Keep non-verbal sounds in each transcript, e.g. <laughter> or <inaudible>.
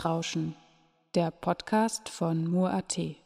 Netzrauschen, der Podcast von Mur.at.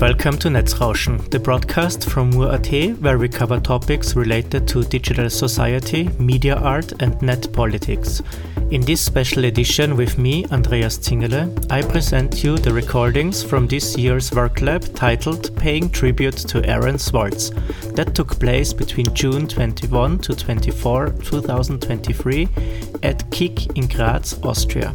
welcome to Netzrauschen, the broadcast from Mur.at where we cover topics related to digital society, media art and net politics. In this special edition with me, Andreas Zingele, I present you the recordings from this year's work lab titled Paying Tribute to Aaron Swartz that took place between June 21 to 24, 2023 at KIG in Graz, Austria.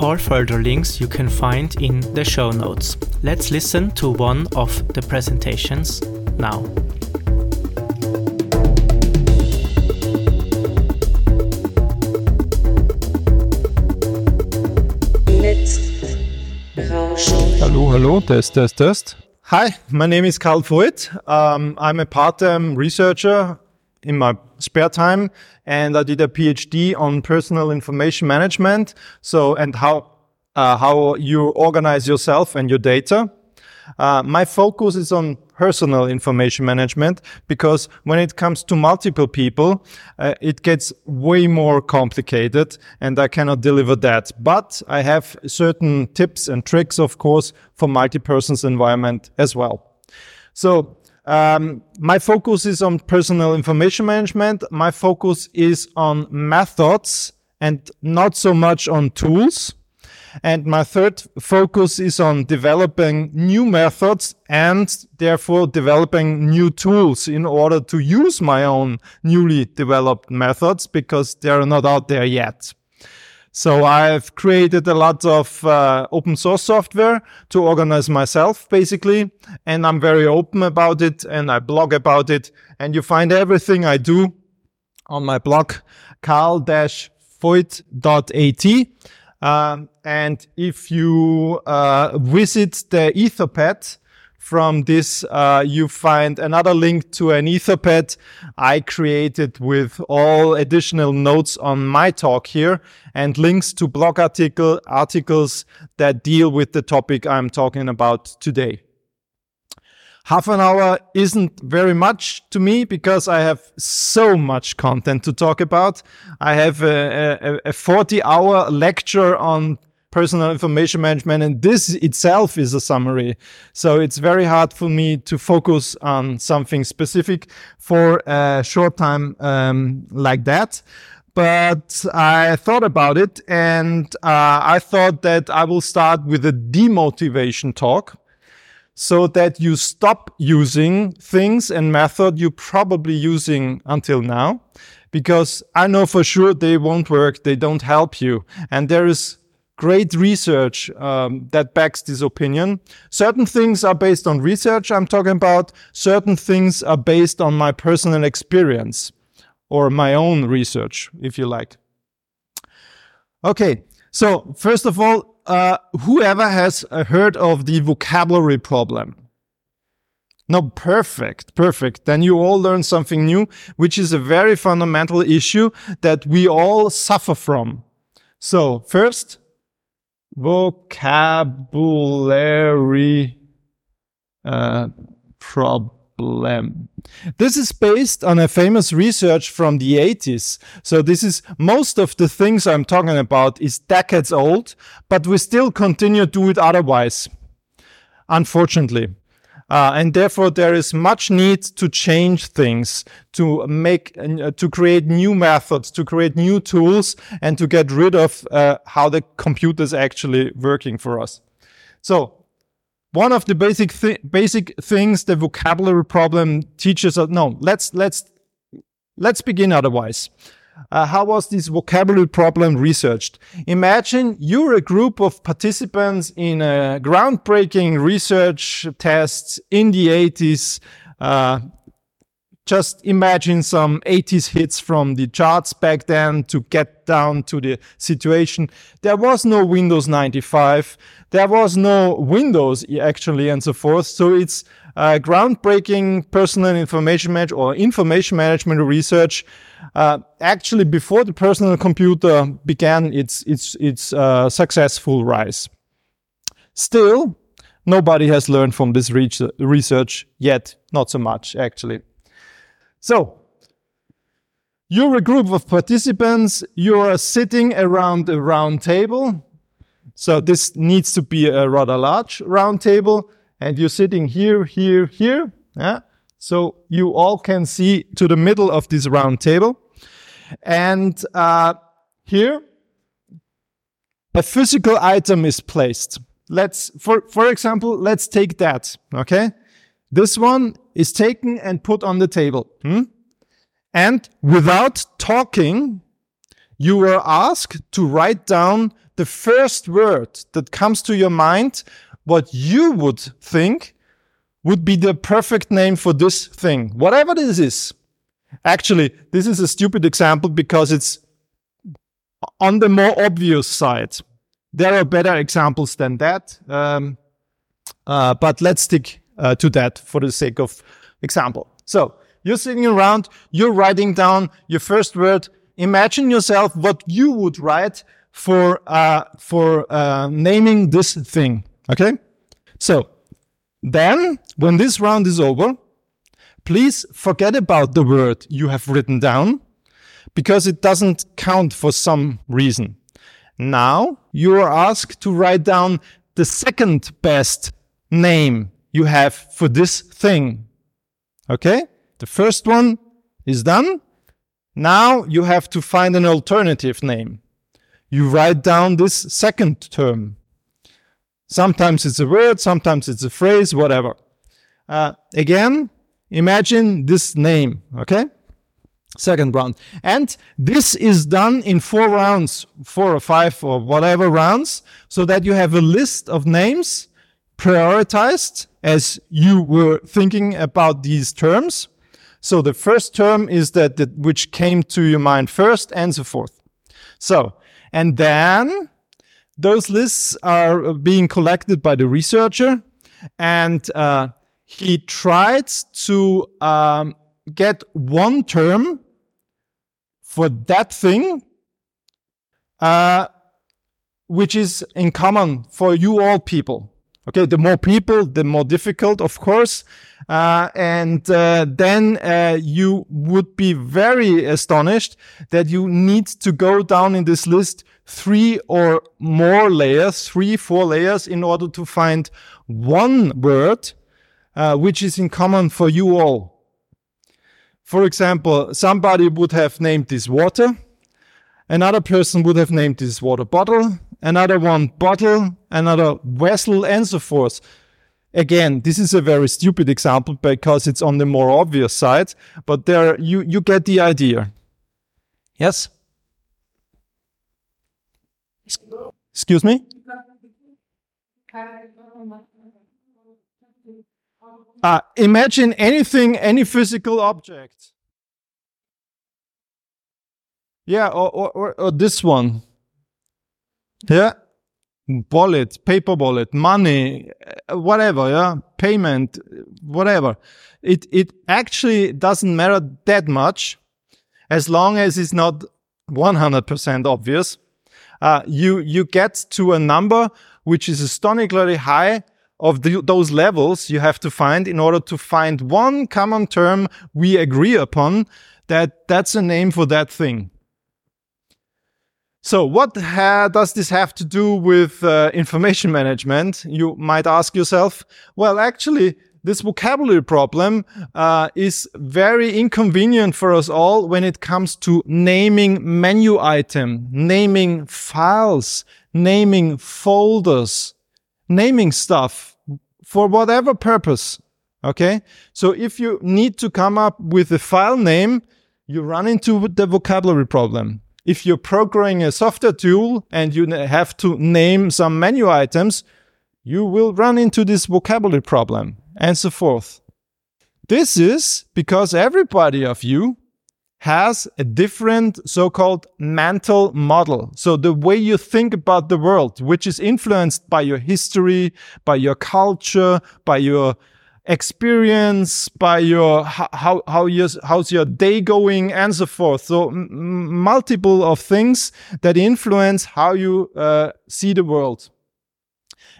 All further links you can find in the show notes. Let's listen to one of the presentations now. Netzrauschen. Hello, hello, test, test, test. Hi, my name is Karl Voit. Um, I'm a part-time researcher in my spare time, and I did a PhD on personal information management. So, and how uh, how you organize yourself and your data. Uh, my focus is on personal information management because when it comes to multiple people, uh, it gets way more complicated and I cannot deliver that. But I have certain tips and tricks, of course, for multi-persons environment as well. So, um, my focus is on personal information management. My focus is on methods and not so much on tools. And my third focus is on developing new methods and therefore developing new tools in order to use my own newly developed methods because they're not out there yet. So I've created a lot of uh, open source software to organize myself basically. And I'm very open about it and I blog about it. And you find everything I do on my blog, karl-voit.at. Um, and if you uh, visit the Etherpad from this, uh, you find another link to an Etherpad I created with all additional notes on my talk here and links to blog article articles that deal with the topic I'm talking about today. Half an hour isn't very much to me because I have so much content to talk about. I have a, a, a 40 hour lecture on personal information management and this itself is a summary. So it's very hard for me to focus on something specific for a short time um, like that but I thought about it and uh, I thought that I will start with a demotivation talk so that you stop using things and method you're probably using until now because I know for sure they won't work. They don't help you. And there is great research um, that backs this opinion. Certain things are based on research I'm talking about. Certain things are based on my personal experience or my own research, if you like. Okay. So first of all, uh, whoever has uh, heard of the vocabulary problem? No, perfect, perfect. Then you all learn something new, which is a very fundamental issue that we all suffer from. So first, vocabulary uh, problem. This is based on a famous research from the 80s. So this is most of the things I'm talking about is decades old, but we still continue to do it otherwise. Unfortunately. Uh, and therefore there is much need to change things, to make, uh, to create new methods, to create new tools, and to get rid of uh, how the computer is actually working for us. So one of the basic basic things the vocabulary problem teaches us. No, let's let's let's begin otherwise. Uh, how was this vocabulary problem researched? Imagine you're a group of participants in a groundbreaking research test in the 80s. Uh, just imagine some 80s hits from the charts back then to get down to the situation. There was no Windows 95. There was no Windows actually and so forth. So it's uh, groundbreaking personal information management or information management research. Uh, actually, before the personal computer began its its its uh, successful rise. Still, nobody has learned from this research yet. Not so much, actually. So, you're a group of participants. You are sitting around a round table. So this needs to be a rather large round table. And you're sitting here, here, here. Yeah. So you all can see to the middle of this round table. And uh, here, a physical item is placed. Let's, for, for example, let's take that. Okay. This one is taken and put on the table. Hmm? And without talking, you were asked to write down the first word that comes to your mind, what you would think would be the perfect name for this thing, whatever this is. Actually, this is a stupid example because it's on the more obvious side. There are better examples than that. Um, uh, but let's stick uh, to that for the sake of example. So you're sitting around, you're writing down your first word. Imagine yourself what you would write for uh, for uh, naming this thing. Okay. So then, when this round is over, please forget about the word you have written down because it doesn't count for some reason. Now you are asked to write down the second best name you have for this thing. Okay? The first one is done. Now you have to find an alternative name. You write down this second term. Sometimes it's a word, sometimes it's a phrase, whatever. Uh, again, imagine this name, okay? Second round. And this is done in four rounds, four or five or whatever rounds, so that you have a list of names prioritized as you were thinking about these terms. So the first term is that, that which came to your mind first and so forth. So, and then those lists are being collected by the researcher and uh, he tried to um, get one term for that thing uh, which is in common for you all people Okay, the more people, the more difficult, of course. Uh, and uh, then uh, you would be very astonished that you need to go down in this list three or more layers, three, four layers, in order to find one word uh, which is in common for you all. For example, somebody would have named this water. Another person would have named this water bottle another one bottle, another vessel, and so forth. Again, this is a very stupid example because it's on the more obvious side, but there you, you get the idea. Yes? Excuse me? Uh, imagine anything, any physical object. Yeah, or, or, or, or this one. Yeah. Wallet, paper wallet, money, uh, whatever, yeah, payment, whatever. It it actually doesn't matter that much as long as it's not 100% obvious. Uh, you you get to a number which is astonishingly high of the, those levels you have to find in order to find one common term we agree upon that that's a name for that thing. So, what ha- does this have to do with uh, information management? You might ask yourself. Well, actually, this vocabulary problem uh, is very inconvenient for us all when it comes to naming menu item, naming files, naming folders, naming stuff for whatever purpose. Okay. So if you need to come up with a file name, you run into the vocabulary problem. If you're programming a software tool and you have to name some menu items, you will run into this vocabulary problem and so forth. This is because everybody of you has a different so-called mental model. So the way you think about the world, which is influenced by your history, by your culture, by your experience, by your how how your how's your day going, and so forth. So m- multiple of things that influence how you uh, see the world,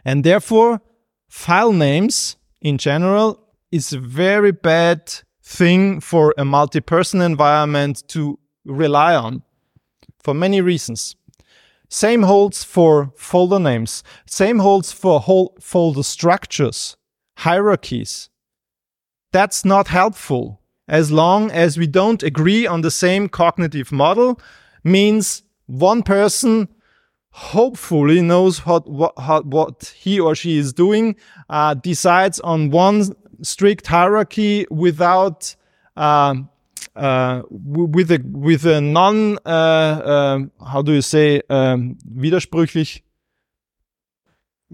and therefore file names in general is a very bad thing for a multi-person environment to rely on for many reasons. Same holds for folder names. Same holds for whole folder structures hierarchies. That's not helpful as long as we don't agree on the same cognitive model means one person hopefully knows what, what, what he or she is doing, uh, decides on one strict hierarchy without uh, uh, with a with a non uh, uh, how do you say um, widersprüchlich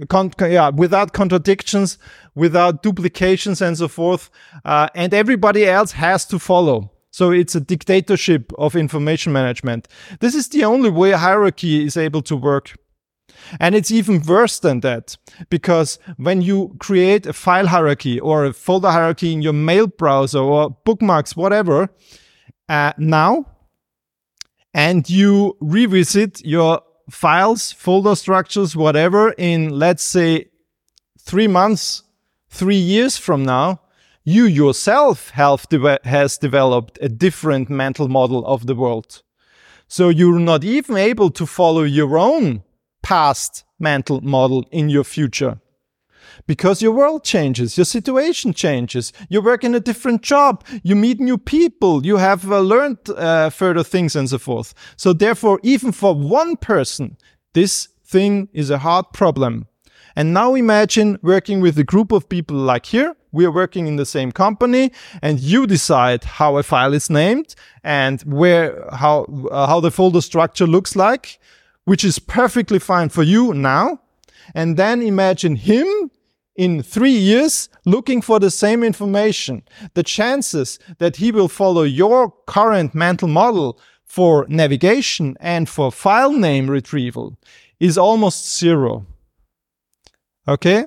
Con- yeah, without contradictions, without duplications, and so forth. Uh, and everybody else has to follow. So it's a dictatorship of information management. This is the only way hierarchy is able to work. And it's even worse than that because when you create a file hierarchy or a folder hierarchy in your mail browser or bookmarks, whatever, uh, now, and you revisit your files, folder structures, whatever, in let's say three months, three years from now, you yourself have de- has developed a different mental model of the world. So you're not even able to follow your own past mental model in your future because your world changes, your situation changes, you work in a different job, you meet new people, you have uh, learned uh, further things and so forth. So therefore, even for one person, this thing is a hard problem. And now imagine working with a group of people like here. We are working in the same company and you decide how a file is named and where, how, uh, how the folder structure looks like, which is perfectly fine for you now. And then imagine him in three years looking for the same information, the chances that he will follow your current mental model for navigation and for file name retrieval is almost zero. Okay?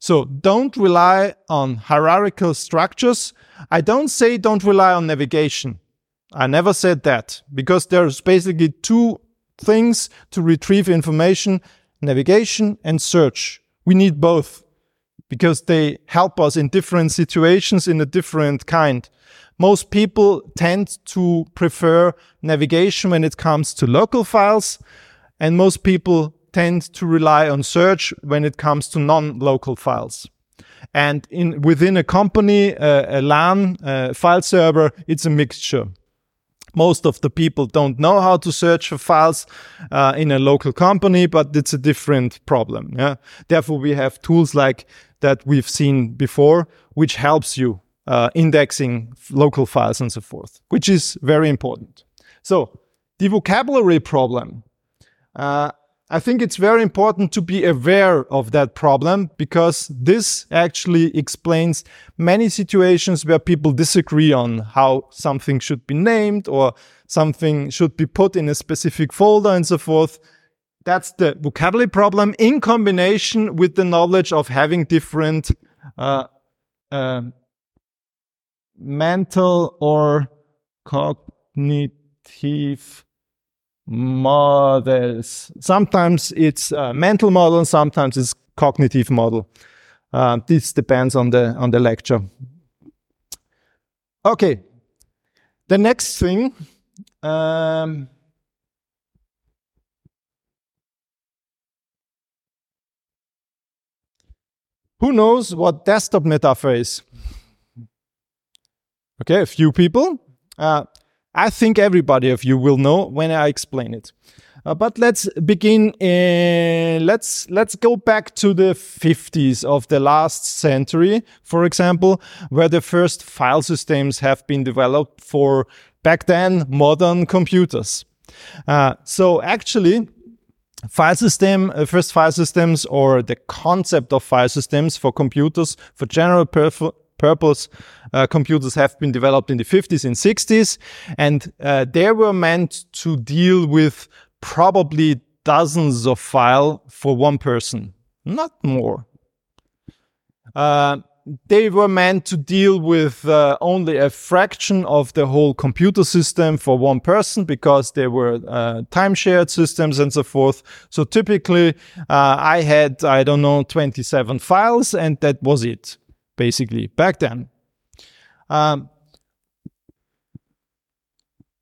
So don't rely on hierarchical structures. I don't say don't rely on navigation. I never said that because there's basically two things to retrieve information, navigation and search. We need both because they help us in different situations in a different kind. Most people tend to prefer navigation when it comes to local files, and most people tend to rely on search when it comes to non-local files. And in within a company, uh, a LAN uh, file server, it's a mixture most of the people don't know how to search for files uh, in a local company, but it's a different problem. Yeah. Therefore, we have tools like that we've seen before, which helps you uh, indexing local files and so forth, which is very important. So the vocabulary problem. Uh, I think it's very important to be aware of that problem because this actually explains many situations where people disagree on how something should be named or something should be put in a specific folder and so forth. That's the vocabulary problem in combination with the knowledge of having different uh, uh, mental or cognitive models. Sometimes it's a mental model, sometimes it's cognitive model. Uh, this depends on the on the lecture. Okay, the next thing. Um, who knows what desktop metaphor is? Okay, a few people. Uh, I think everybody of you will know when I explain it. Uh, but let's begin. In, let's let's go back to the 50s of the last century, for example, where the first file systems have been developed for back then modern computers. Uh, so actually, file system, uh, first file systems, or the concept of file systems for computers for general purpose uh, computers have been developed in the 50s and 60s, and uh, they were meant to deal with probably dozens of file for one person, not more. Uh, they were meant to deal with uh, only a fraction of the whole computer system for one person because they were uh, time shared systems and so forth. So typically, uh, I had, I don't know, 27 files and that was it, basically, back then. Um,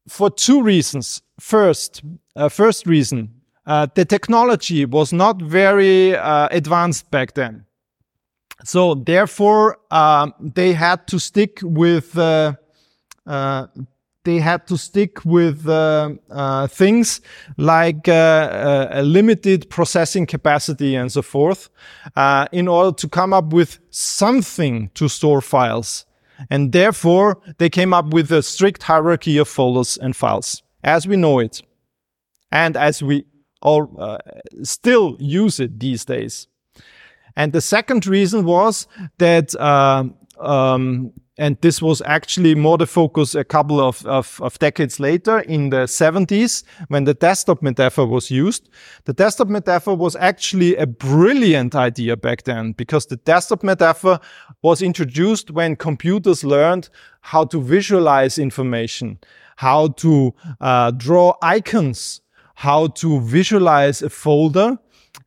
for two reasons. First, uh, first reason, uh, the technology was not very uh, advanced back then. So therefore, um, they had to stick with uh, uh, they had to stick with uh, uh things like uh, uh, a limited processing capacity and so forth in order to come up with something to store files. And therefore, they came up with a strict hierarchy of folders and files as we know it and as we all still use it these days. And the second reason was that, uh, um, and this was actually more the focus a couple of, of, of, decades later in the 70s when the desktop metaphor was used. The desktop metaphor was actually a brilliant idea back then because the desktop metaphor was introduced when computers learned how to visualize information, how to uh, draw icons, how to visualize a folder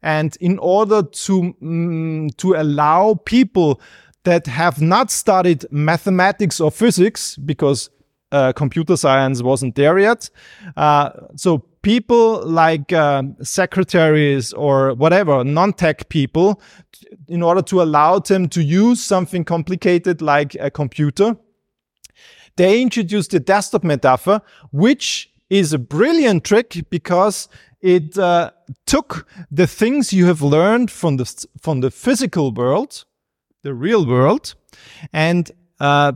and in order to, mm, to allow people that have not studied mathematics or physics, because uh, computer science wasn't there yet. Uh, so people like uh, secretaries or whatever, non-tech people, in order to allow them to use something complicated like a computer, they introduced the desktop metaphor, which is a brilliant trick because it uh, took the things you have learned from the from the physical world, the real world, and uh,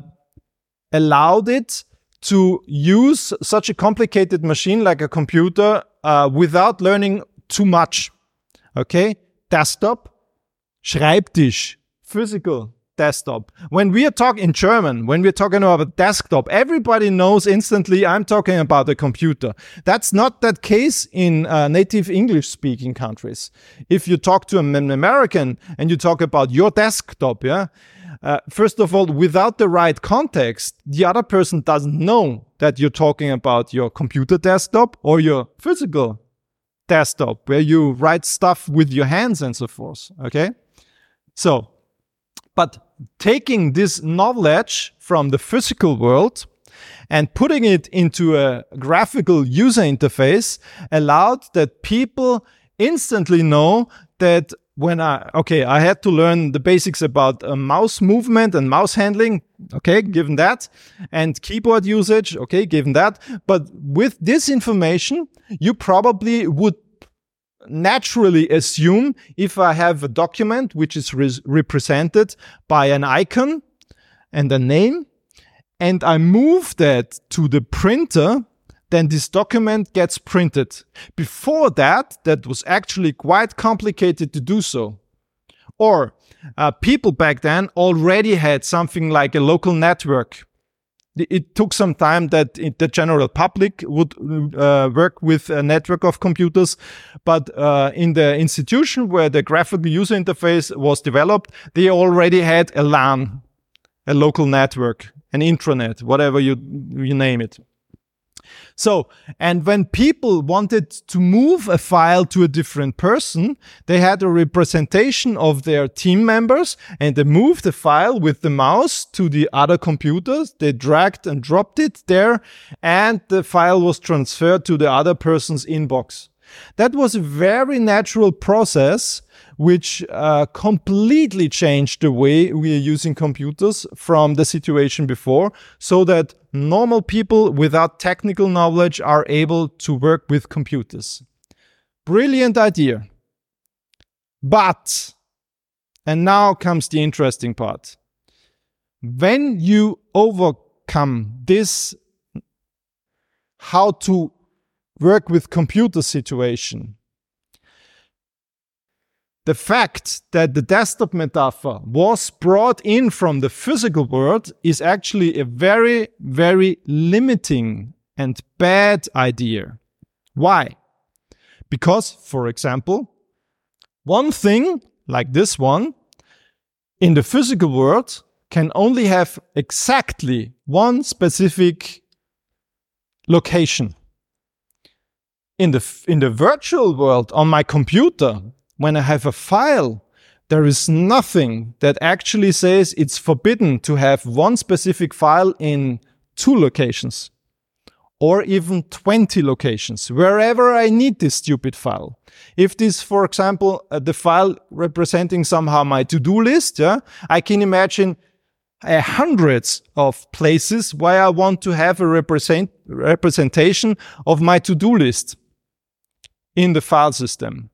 allowed it to use such a complicated machine like a computer uh, without learning too much. Okay, desktop, Schreibtisch, physical desktop. When we are talking in German, when we're talking about a desktop, everybody knows instantly I'm talking about a computer. That's not that case in uh, native English speaking countries. If you talk to an American and you talk about your desktop, yeah, uh, first of all, without the right context, the other person doesn't know that you're talking about your computer desktop or your physical desktop where you write stuff with your hands and so forth. Okay. So but taking this knowledge from the physical world and putting it into a graphical user interface allowed that people instantly know that when I, okay, I had to learn the basics about uh, mouse movement and mouse handling. Okay, given that and keyboard usage. Okay, given that. But with this information, you probably would naturally assume if I have a document which is re represented by an icon and a name, and I move that to the printer, then this document gets printed. Before that, that was actually quite complicated to do so. Or uh, people back then already had something like a local network it took some time that the general public would uh, work with a network of computers. But uh, in the institution where the graphical user interface was developed, they already had a LAN, a local network, an intranet, whatever you, you name it. So, and when people wanted to move a file to a different person, they had a representation of their team members and they moved the file with the mouse to the other computers. They dragged and dropped it there and the file was transferred to the other person's inbox. That was a very natural process which uh, completely changed the way we are using computers from the situation before so that normal people without technical knowledge are able to work with computers. Brilliant idea. But, and now comes the interesting part. When you overcome this, how to work with computer situation, the fact that the desktop metaphor was brought in from the physical world is actually a very, very limiting and bad idea. Why? Because, for example, one thing like this one in the physical world can only have exactly one specific location. In the, in the virtual world on my computer, when I have a file, there is nothing that actually says it's forbidden to have one specific file in two locations or even 20 locations, wherever I need this stupid file. If this, for example, uh, the file representing somehow my to-do list, yeah, I can imagine uh, hundreds of places where I want to have a represent representation of my to-do list in the file system.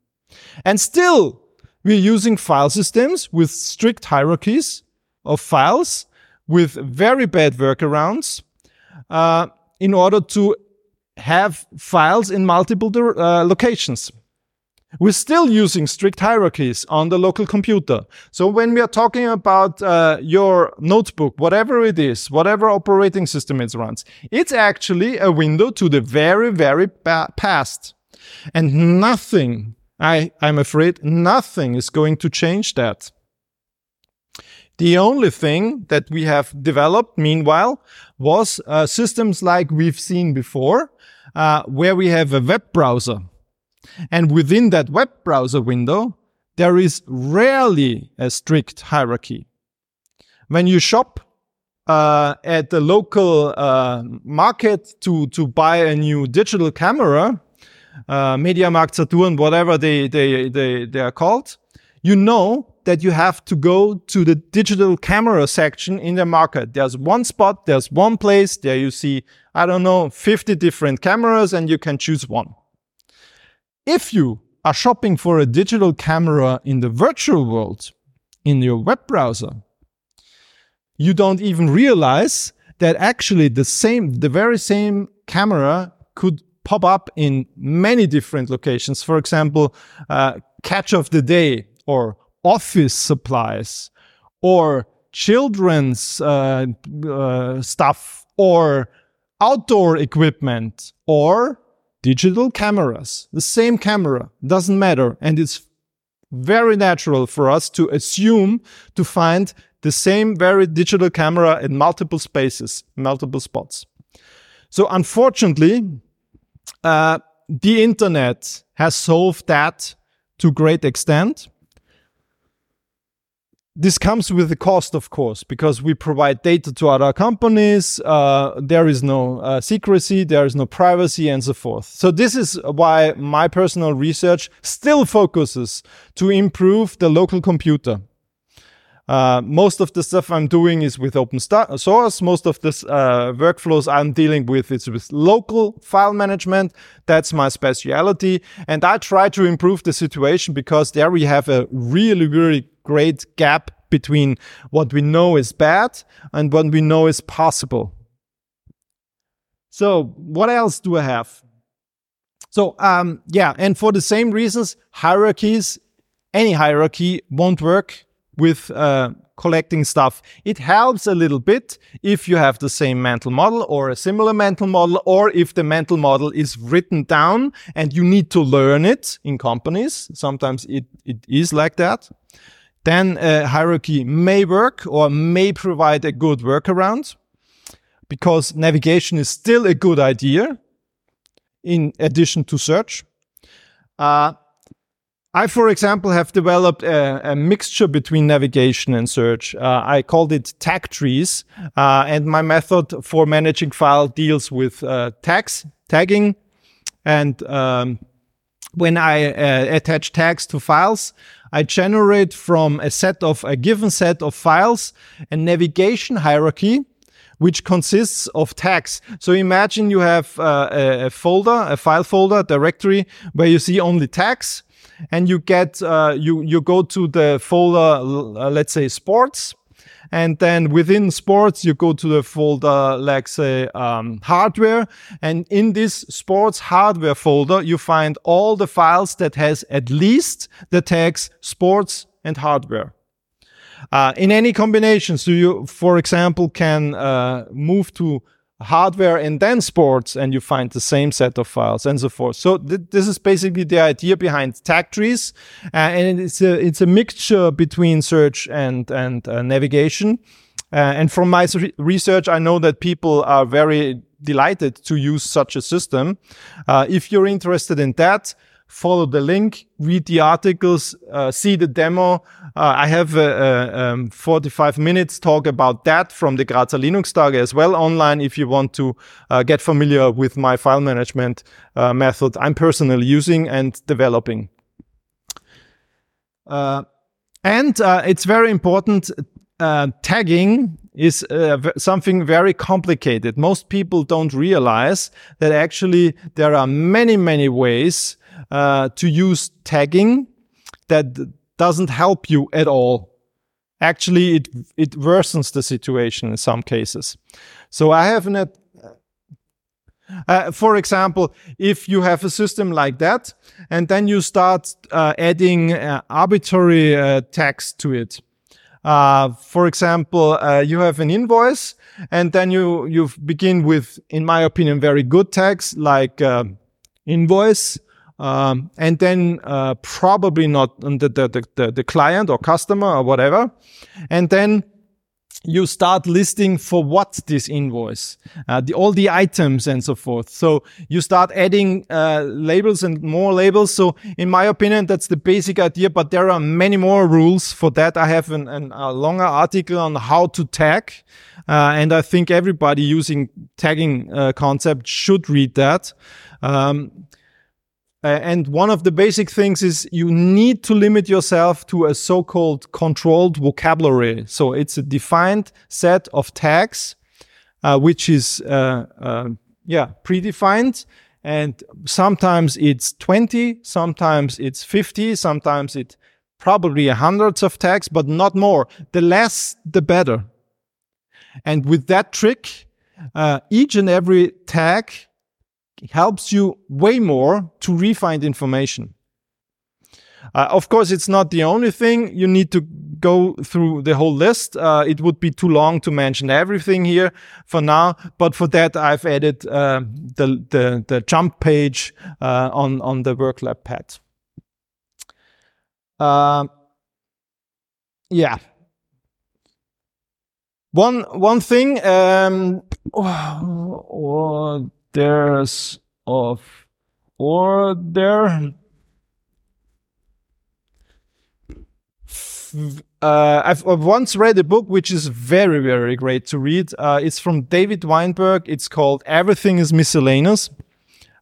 And still, we're using file systems with strict hierarchies of files with very bad workarounds uh, in order to have files in multiple uh, locations. We're still using strict hierarchies on the local computer. So when we are talking about uh, your notebook, whatever it is, whatever operating system it runs, it's actually a window to the very, very past. And nothing I, I'm afraid nothing is going to change that. The only thing that we have developed meanwhile was uh, systems like we've seen before, uh, where we have a web browser. And within that web browser window, there is rarely a strict hierarchy. When you shop uh, at the local uh, market to, to buy a new digital camera, uh, MediaMarkt, Saturn, whatever they, they, they, they are called, you know that you have to go to the digital camera section in the market. There's one spot, there's one place, there you see, I don't know, 50 different cameras and you can choose one. If you are shopping for a digital camera in the virtual world, in your web browser, you don't even realize that actually the same, the very same camera could pop up in many different locations. For example, uh, catch of the day or office supplies or children's uh, uh, stuff or outdoor equipment or digital cameras. The same camera doesn't matter. And it's very natural for us to assume to find the same very digital camera in multiple spaces, multiple spots. So unfortunately, uh, the internet has solved that to great extent. This comes with a cost, of course, because we provide data to other companies. Uh, there is no uh, secrecy, there is no privacy, and so forth. So this is why my personal research still focuses to improve the local computer. Uh, most of the stuff I'm doing is with open source. Most of the uh, workflows I'm dealing with is with local file management. That's my specialty. And I try to improve the situation because there we have a really, really great gap between what we know is bad and what we know is possible. So what else do I have? So, um, yeah, and for the same reasons, hierarchies, any hierarchy won't work with uh, collecting stuff. It helps a little bit if you have the same mental model or a similar mental model, or if the mental model is written down and you need to learn it in companies. Sometimes it, it is like that. Then a hierarchy may work or may provide a good workaround because navigation is still a good idea. in addition to search. Uh, I, for example, have developed a, a, mixture between navigation and search. Uh, I called it tag trees, uh, and my method for managing file deals with uh, tags, tagging, and um, when I uh, attach tags to files, I generate from a set of a given set of files a navigation hierarchy which consists of tags. So imagine you have uh, a, a, folder, a file folder, directory where you see only tags and you get, uh, you, you go to the folder, uh, let's say sports and then within sports, you go to the folder, like say, um, hardware. And in this sports hardware folder, you find all the files that has at least the tags sports and hardware. Uh, in any combination, so you, for example, can uh, move to hardware and then sports and you find the same set of files and so forth. So th this is basically the idea behind tag trees. Uh, and it's a, it's a mixture between search and, and uh, navigation. Uh, and from my research, I know that people are very delighted to use such a system. Uh, if you're interested in that, follow the link, read the articles, uh, see the demo. Uh, I have a, a um, 45 minutes talk about that from the Grazer Linux Tage as well online if you want to uh, get familiar with my file management uh, method I'm personally using and developing. Uh, and uh, it's very important tagging is uh, something very complicated. Most people don't realize that actually there are many, many ways uh, to use tagging that doesn't help you at all. Actually, it it worsens the situation in some cases. So I have an uh, for example, if you have a system like that, and then you start uh, adding uh, arbitrary uh, tags to it. Uh, for example, uh, you have an invoice, and then you you begin with, in my opinion, very good tags like invoice, um, and then uh, probably not the, the, the, the client or customer or whatever. And then you start listing for what this invoice, uh, the, all the items and so forth. So you start adding uh, labels and more labels. So in my opinion, that's the basic idea, but there are many more rules for that. I have an, an, a longer article on how to tag. Uh, and I think everybody using tagging uh, concept should read that. Um, uh, and one of the basic things is you need to limit yourself to a so-called controlled vocabulary. So it's a defined set of tags, uh, which is, uh, uh yeah, predefined. And sometimes it's 20, sometimes it's 50, sometimes it's probably hundreds of tags, but not more. The less, the better. And with that trick, uh, each and every tag helps you way more to refine information. Uh, of course, it's not the only thing. You need to go through the whole list. Uh, it would be too long to mention everything here for now. But for that, I've added uh, the, the, the jump page uh, on on the WorkLab pad. Uh, yeah. One one thing. Um, <sighs> oh, oh, there's of order. Uh, I've, I've, once read a book which is very, very great to read. Uh, it's from David Weinberger. It's called Everything is Miscellaneous.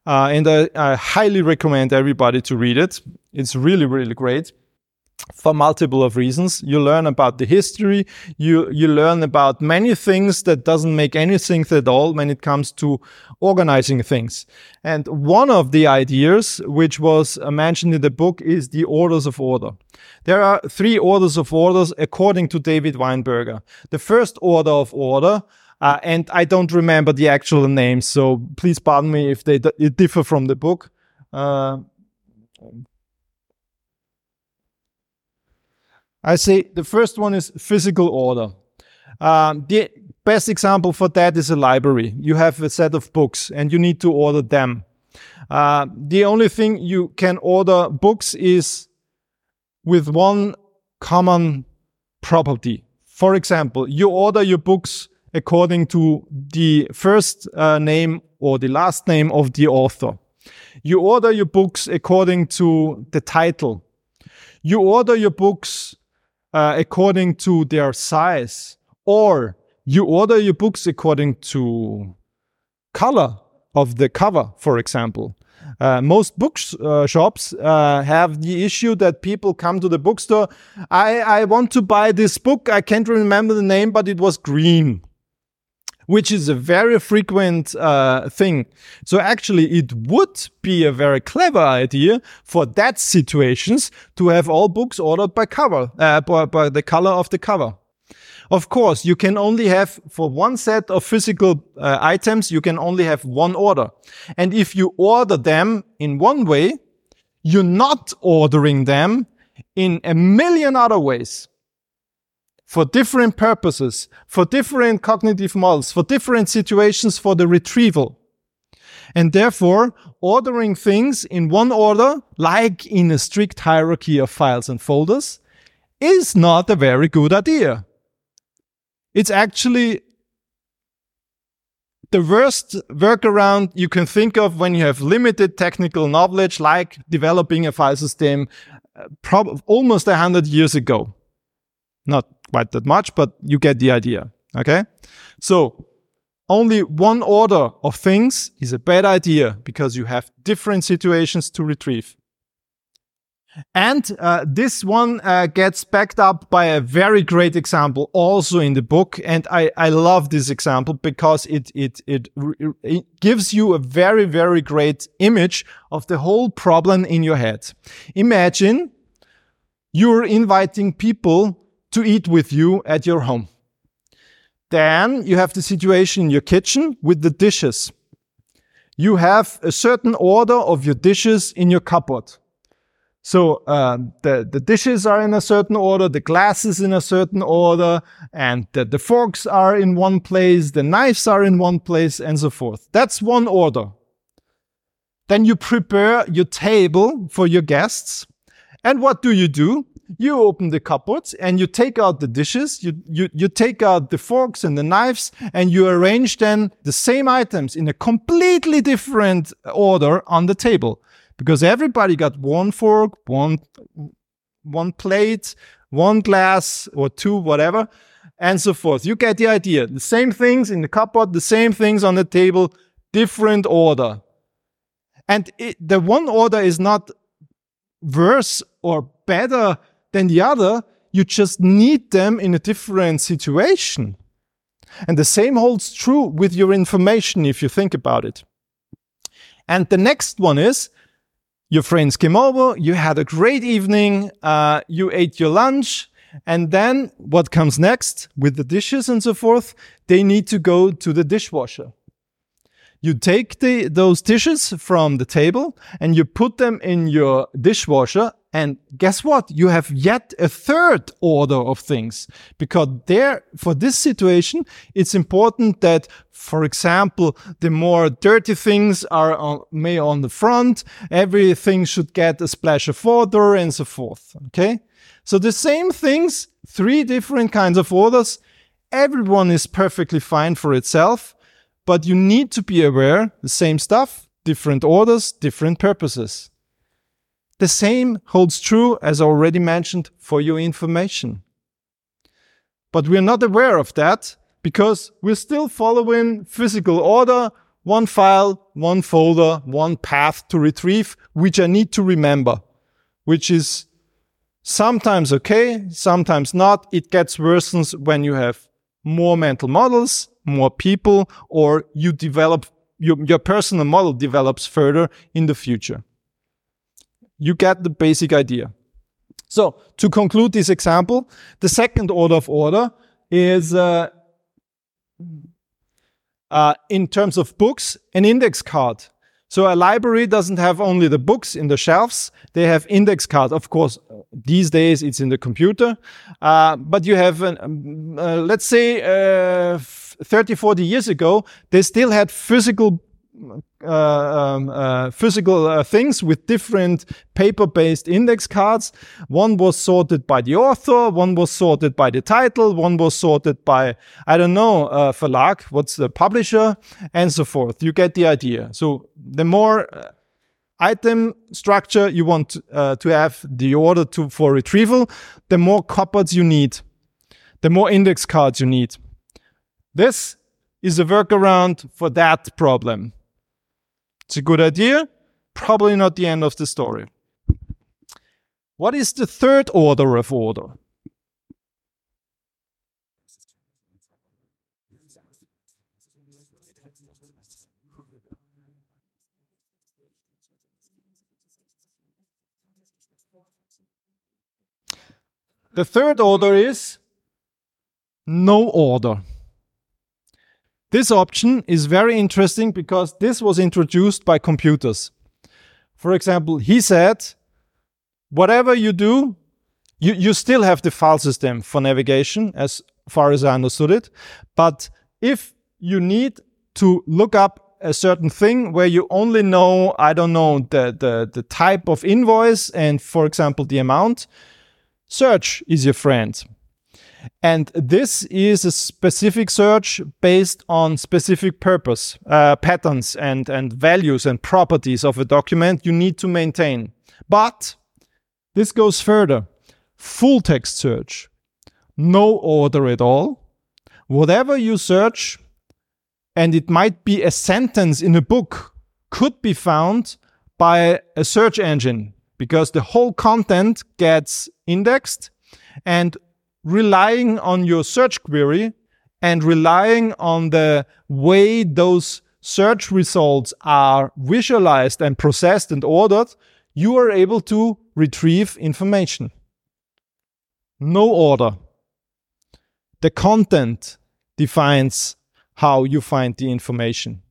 Uh, and I, I, highly recommend everybody to read it. It's really, really great for multiple of reasons. You learn about the history. You, you learn about many things that doesn't make any sense at all when it comes to organizing things. And one of the ideas, which was uh, mentioned in the book, is the orders of order. There are three orders of orders according to David Weinberger. The first order of order uh, and I don't remember the actual names, so please pardon me if they differ from the book. Uh, I say the first one is physical order. Um, the best example for that is a library. You have a set of books and you need to order them. Uh, the only thing you can order books is with one common property. For example, you order your books according to the first uh, name or the last name of the author. You order your books according to the title. You order your books uh, according to their size, or you order your books according to color of the cover, for example. Uh, most bookshops uh, have the issue that people come to the bookstore. I, I want to buy this book. I can't remember the name, but it was green, which is a very frequent uh, thing. So actually, it would be a very clever idea for that situations to have all books ordered by cover, uh, by, by the color of the cover. Of course, you can only have for one set of physical uh, items, you can only have one order. And if you order them in one way, you're not ordering them in a million other ways for different purposes, for different cognitive models, for different situations for the retrieval. And therefore, ordering things in one order, like in a strict hierarchy of files and folders, is not a very good idea. It's actually the worst workaround you can think of when you have limited technical knowledge, like developing a file system uh, prob- almost a hundred years ago. Not quite that much, but you get the idea. Okay. So only one order of things is a bad idea because you have different situations to retrieve. And uh, this one uh, gets backed up by a very great example also in the book. And I, I love this example because it, it, it, it gives you a very, very great image of the whole problem in your head. Imagine you're inviting people to eat with you at your home. Then you have the situation in your kitchen with the dishes. You have a certain order of your dishes in your cupboard. So uh, the the dishes are in a certain order, the glasses in a certain order, and the, the forks are in one place, the knives are in one place, and so forth. That's one order. Then you prepare your table for your guests, and what do you do? You open the cupboards and you take out the dishes, you, you, you take out the forks and the knives, and you arrange then the same items in a completely different order on the table because everybody got one fork, one one plate, one glass or two, whatever, and so forth. You get the idea. The same things in the cupboard, the same things on the table, different order. And it, the one order is not worse or better than the other. You just need them in a different situation. And the same holds true with your information if you think about it. And the next one is your friends came over, you had a great evening, uh, you ate your lunch, and then what comes next with the dishes and so forth? They need to go to the dishwasher. You take the, those dishes from the table and you put them in your dishwasher. And guess what? You have yet a third order of things because there, for this situation, it's important that, for example, the more dirty things are on, may on the front. Everything should get a splash of water and so forth. Okay. So the same things, three different kinds of orders. Everyone is perfectly fine for itself but you need to be aware the same stuff, different orders, different purposes. The same holds true, as already mentioned, for your information. But we're not aware of that because we're still following physical order, one file, one folder, one path to retrieve, which I need to remember, which is sometimes okay, sometimes not. It gets worse when you have more mental models, more people, or you develop your, your personal model develops further in the future. You get the basic idea. So to conclude this example, the second order of order is uh, uh, in terms of books, an index card. So a library doesn't have only the books in the shelves; they have index cards. Of course, these days it's in the computer, uh, but you have, an, um, uh, let's say, uh, 30, 40 years ago, they still had physical uh, um, uh, physical uh, things with different paper-based index cards. One was sorted by the author, one was sorted by the title, one was sorted by I don't know uh, verlag, what's the publisher, and so forth. You get the idea. So the more uh, item structure you want uh, to have the order to for retrieval, the more cupboards you need, the more index cards you need. This is a workaround for that problem. It's a good idea, probably not the end of the story. What is the third order of order? The third order is no order. This option is very interesting because this was introduced by computers. For example, he said, whatever you do, you, you still have the file system for navigation, as far as I understood it. But if you need to look up a certain thing where you only know, I don't know, the, the, the type of invoice and, for example, the amount, search is your friend. And this is a specific search based on specific purpose, uh, patterns and, and values and properties of a document you need to maintain. But this goes further. Full text search. No order at all. Whatever you search, and it might be a sentence in a book, could be found by a search engine because the whole content gets indexed and relying on your search query and relying on the way those search results are visualized and processed and ordered, you are able to retrieve information. No order. The content defines how you find the information.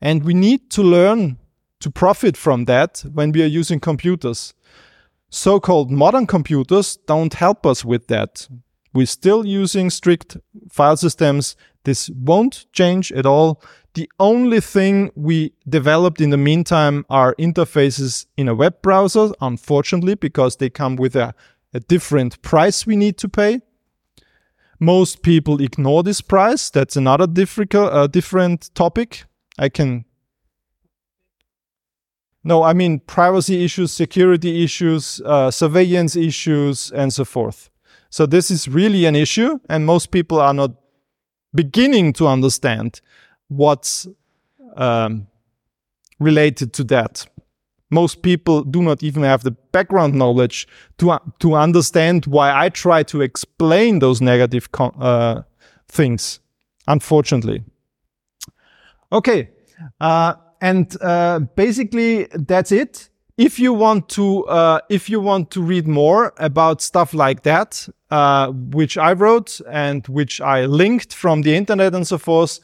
And we need to learn to profit from that when we are using computers. So called modern computers don't help us with that. We're still using strict file systems. This won't change at all. The only thing we developed in the meantime are interfaces in a web browser, unfortunately, because they come with a, a different price we need to pay. Most people ignore this price. That's another difficult, uh, different topic. I can no, I mean privacy issues, security issues, uh, surveillance issues, and so forth. So this is really an issue, and most people are not beginning to understand what's um, related to that. Most people do not even have the background knowledge to to understand why I try to explain those negative uh, things. Unfortunately. Okay. And uh, basically that's it. If you want to, uh, if you want to read more about stuff like that, uh, which I wrote and which I linked from the internet and so forth,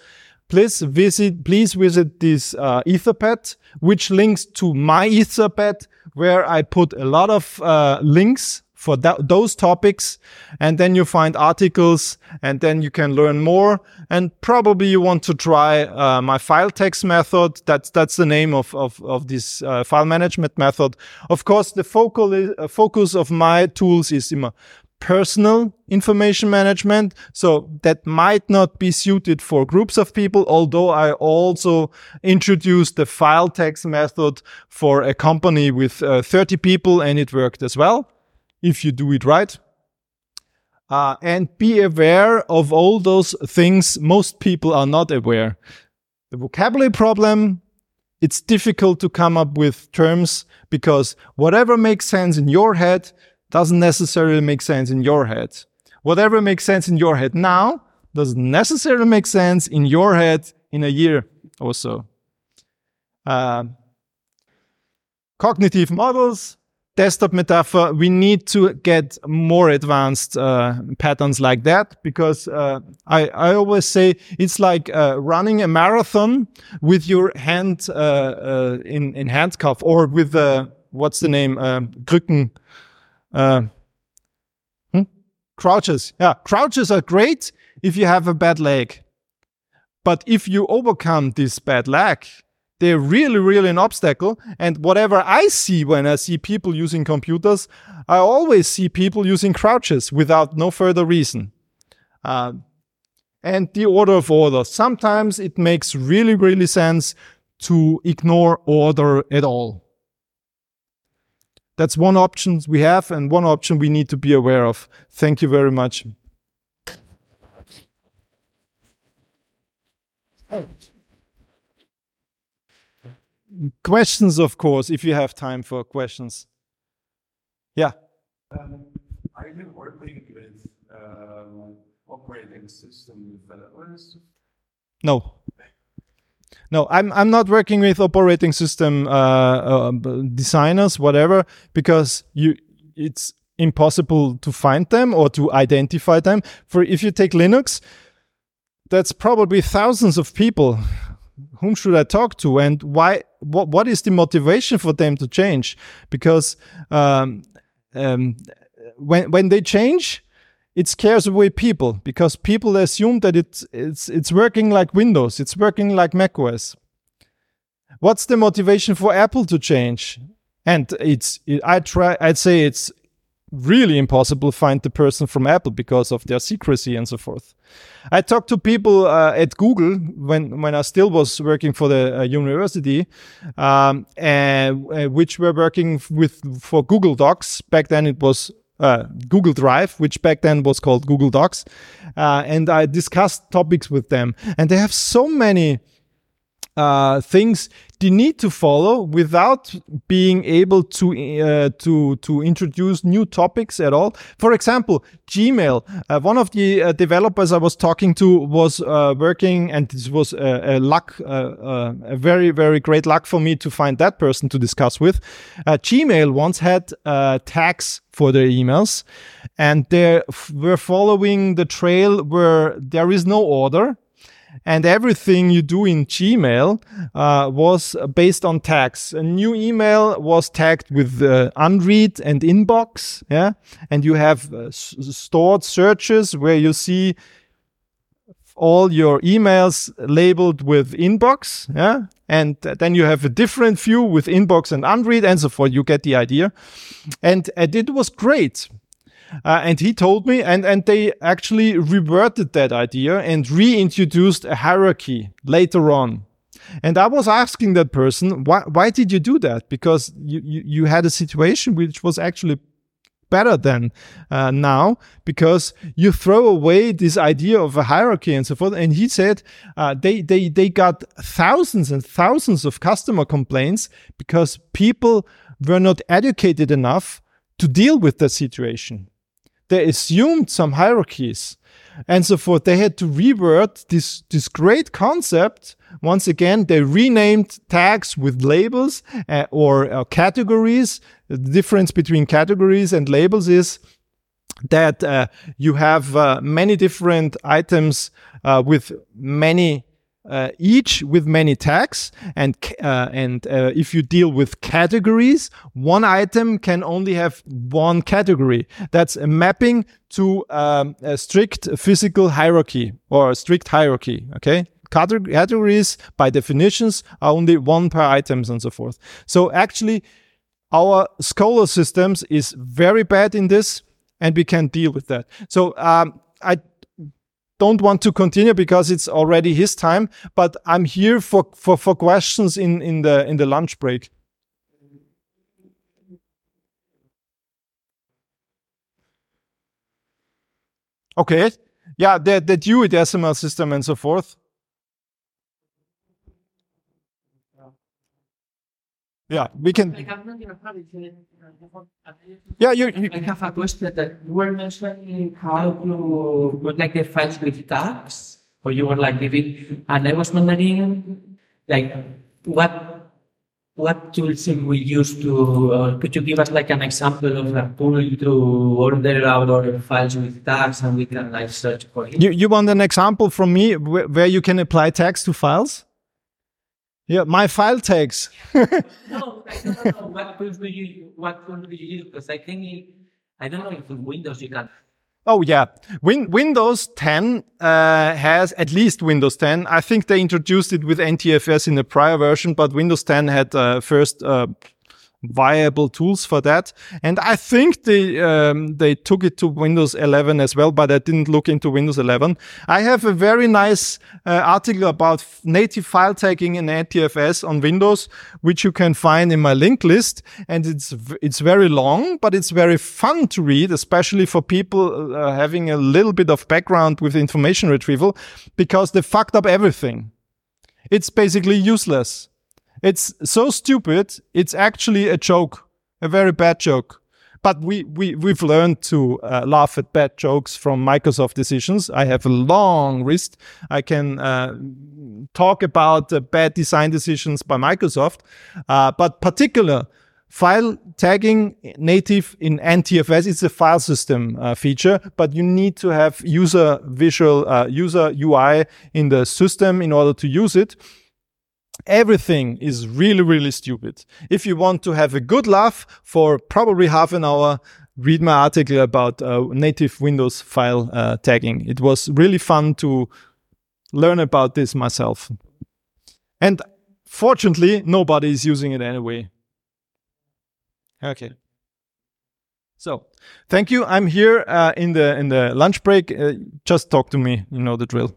please visit, please visit this uh, Etherpad, which links to my Etherpad, where I put a lot of uh, links for that, those topics. And then you find articles and then you can learn more. And probably you want to try uh, my filetags method. That's, that's the name of, of, of this uh, file management method. Of course, the focal is, uh, focus of my tools is in personal information management. So that might not be suited for groups of people, although I also introduced the filetags method for a company with uh, 30 people and it worked as well if you do it right. Uh, and be aware of all those things most people are not aware. The vocabulary problem, it's difficult to come up with terms because whatever makes sense in your head doesn't necessarily make sense in your head. Whatever makes sense in your head now doesn't necessarily make sense in your head in a year or so. Uh, cognitive models, desktop metaphor, we need to get more advanced uh, patterns like that because uh, I, I always say it's like uh, running a marathon with your hand uh, uh, in, in handcuff or with the, what's the name, Krücken, uh, hmm? crouches. Yeah, crouches are great if you have a bad leg. But if you overcome this bad leg, they're really, really an obstacle. And whatever I see when I see people using computers, I always see people using crouches without no further reason. Uh, and the order of order. Sometimes it makes really, really sense to ignore order at all. That's one option we have and one option we need to be aware of. Thank you very much. Questions, of course, if you have time for questions. Yeah. Are you working with um, operating system developers? No. No, I'm I'm not working with operating system uh, uh, designers, whatever, because you it's impossible to find them or to identify them. For if you take Linux, that's probably thousands of people. Whom should I talk to, and why? What what is the motivation for them to change? Because um, um, when when they change, it scares away people because people assume that it's it's it's working like Windows, it's working like macOS. What's the motivation for Apple to change? And it's it, I try I'd say it's really impossible to find the person from Apple because of their secrecy and so forth. I talked to people uh, at Google when when I still was working for the uh, university, um, and uh, which were working with for Google Docs. Back then, it was uh, Google Drive, which back then was called Google Docs. Uh, and I discussed topics with them. And they have so many uh, things they need to follow without being able to uh, to to introduce new topics at all. For example, Gmail. Uh, one of the uh, developers I was talking to was uh, working, and this was a, a luck, a very very great luck for me to find that person to discuss with. Gmail once had tags for their emails, and they were following the trail where there is no order and everything you do in Gmail uh, was based on tags. A new email was tagged with uh, unread and inbox, yeah, and you have uh, stored searches where you see all your emails labeled with inbox, yeah, and then you have a different view with inbox and unread and so forth. You get the idea, and, and it was great uh, and he told me, and, and they actually reverted that idea and reintroduced a hierarchy later on. And I was asking that person, why, why did you do that? Because you, you, you had a situation which was actually better than uh, now because you throw away this idea of a hierarchy and so forth. And he said uh, they, they, they got thousands and thousands of customer complaints because people were not educated enough to deal with the situation they assumed some hierarchies and so forth. They had to revert this, this great concept. Once again, they renamed tags with labels uh, or uh, categories. The difference between categories and labels is that uh, you have uh, many different items uh, with many uh, each with many tags and uh, and uh, if you deal with categories one item can only have one category. That's a mapping to um, a strict physical hierarchy or a strict hierarchy okay? Categories by definitions are only one per items and so forth. So actually our scholar systems is very bad in this and we can deal with that. So um, i don't want to continue because it's already his time, but I'm here for, for, for questions in, in the in the lunch break. Okay. Yeah, the, the Dewey Decimal System and so forth. Yeah, we can. Yeah, you. you I have a question that you were mentioning how to put like the files with tags, or you were like giving, and I was wondering, like, what what tools we use to? Uh, could you give us like an example of a tool to order out our files with tags, and we can like search for it? You you want an example from me where, where you can apply tags to files? Yeah, my file tags. no, I don't know what do you what tools do you use because I think I don't know if in Windows you can. Oh yeah, Win- Windows 10 uh, has at least Windows 10. I think they introduced it with NTFS in the prior version, but Windows 10 had uh, first uh, viable tools for that. And I think they um, they took it to Windows 11 as well, but I didn't look into Windows 11. I have a very nice uh, article about native file tagging in NTFS on Windows, which you can find in my link list. And it's it's very long, but it's very fun to read, especially for people uh, having a little bit of background with information retrieval, because they fucked up everything. It's basically useless. It's so stupid. It's actually a joke, a very bad joke. But we, we, we've learned to uh, laugh at bad jokes from Microsoft decisions. I have a long list. I can uh, talk about uh, bad design decisions by Microsoft. Uh, but particular file tagging native in NTFS is a file system uh, feature, but you need to have user visual, uh, user UI in the system in order to use it everything is really, really stupid. If you want to have a good laugh for probably half an hour, read my article about uh, native Windows file uh, tagging. It was really fun to learn about this myself. And fortunately, nobody is using it anyway. Okay. So, thank you. I'm here uh, in the in the lunch break. Uh, just talk to me. You know the drill.